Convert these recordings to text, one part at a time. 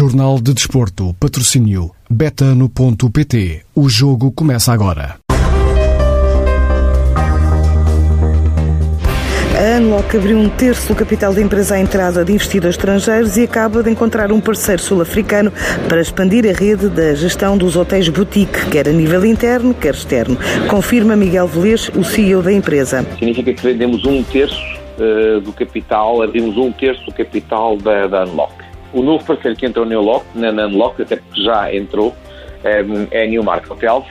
Jornal de Desporto, patrocínio betano.pt. O jogo começa agora. A Unlock abriu um terço do capital da empresa à entrada de investidores estrangeiros e acaba de encontrar um parceiro sul-africano para expandir a rede da gestão dos hotéis boutique, quer a nível interno, quer externo. Confirma Miguel Velez, o CEO da empresa. Significa que vendemos um terço uh, do capital, abrimos um terço do capital da, da Unlock. O novo parceiro que entrou na Unlock, até porque já entrou, é, é a Newmark Hotels,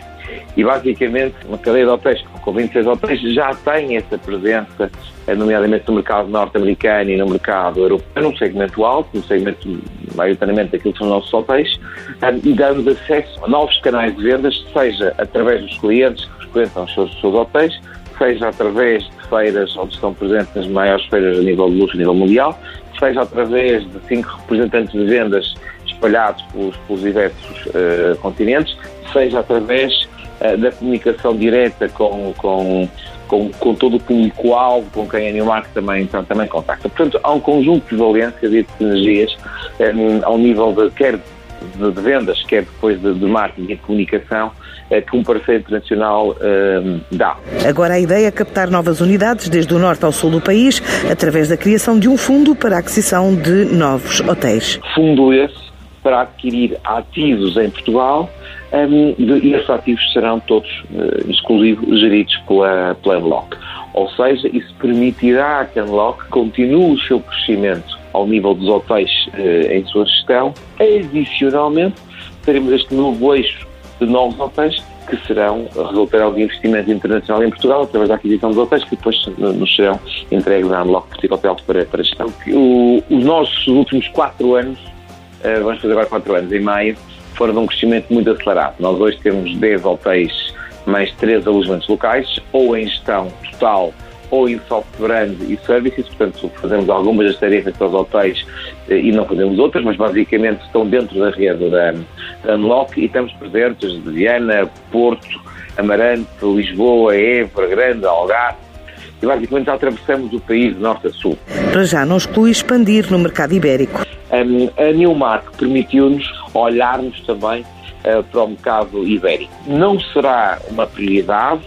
e basicamente uma cadeia de hotéis com 26 hotéis já tem essa presença, eh, nomeadamente no mercado norte-americano e no mercado europeu, num segmento alto, num segmento maioritariamente daquilo que são os nossos hotéis, eh, e dando acesso a novos canais de vendas, seja através dos clientes que frequentam os seus, os seus hotéis, seja através feiras onde estão presentes as maiores feiras a nível de luxo, a nível mundial, seja através de cinco representantes de vendas espalhados pelos, pelos diversos uh, continentes, seja através uh, da comunicação direta com, com, com, com todo o público-alvo, com quem a Newmark também, então, também contacta. Portanto, há um conjunto de valências e de sinergias um, ao nível de quer de, de vendas, quer depois de, de marketing e de comunicação, eh, que um parceiro internacional eh, dá. Agora a ideia é captar novas unidades desde o norte ao sul do país, através da criação de um fundo para a aquisição de novos hotéis. Fundo esse para adquirir ativos em Portugal um, e esses ativos serão todos uh, exclusivos geridos pela, pela Unlock. Ou seja, isso permitirá que a Unlock continue o seu crescimento ao nível dos hotéis uh, em sua gestão. Adicionalmente, teremos este novo eixo de novos hotéis que serão resultarão de investimento internacional em Portugal através da aquisição dos hotéis que depois nos serão entregues à Unlock Boutique Hotels para, para gestão. O, os nossos últimos quatro anos, uh, vamos fazer agora quatro anos em maio, foram de um crescimento muito acelerado. Nós hoje temos 10 hotéis mais 3 alojamentos locais, ou em gestão total ou em soft brand e services, portanto fazemos algumas das tarefas para os hotéis eh, e não fazemos outras, mas basicamente estão dentro da rede da, da Unlock e estamos presentes de Viana, Porto, Amarante, Lisboa, Évora, Grande, Algarve, e basicamente já atravessamos o país de norte a sul. Para já não exclui expandir no mercado ibérico. Um, a Newmark permitiu-nos olharmos também uh, para o mercado ibérico. Não será uma prioridade,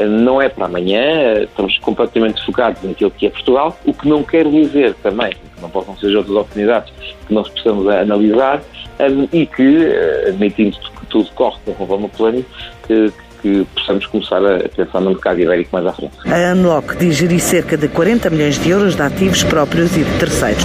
não é para amanhã, estamos completamente focados naquilo que é Portugal, o que não quer dizer também que não possam ser outras oportunidades que nós precisamos analisar um, e que, eh, admitindo que tudo corre conforme o plano, que, que possamos começar a pensar no mercado ibérico mais à frente. A Unlock diz gerir cerca de 40 milhões de euros de ativos próprios e de terceiros.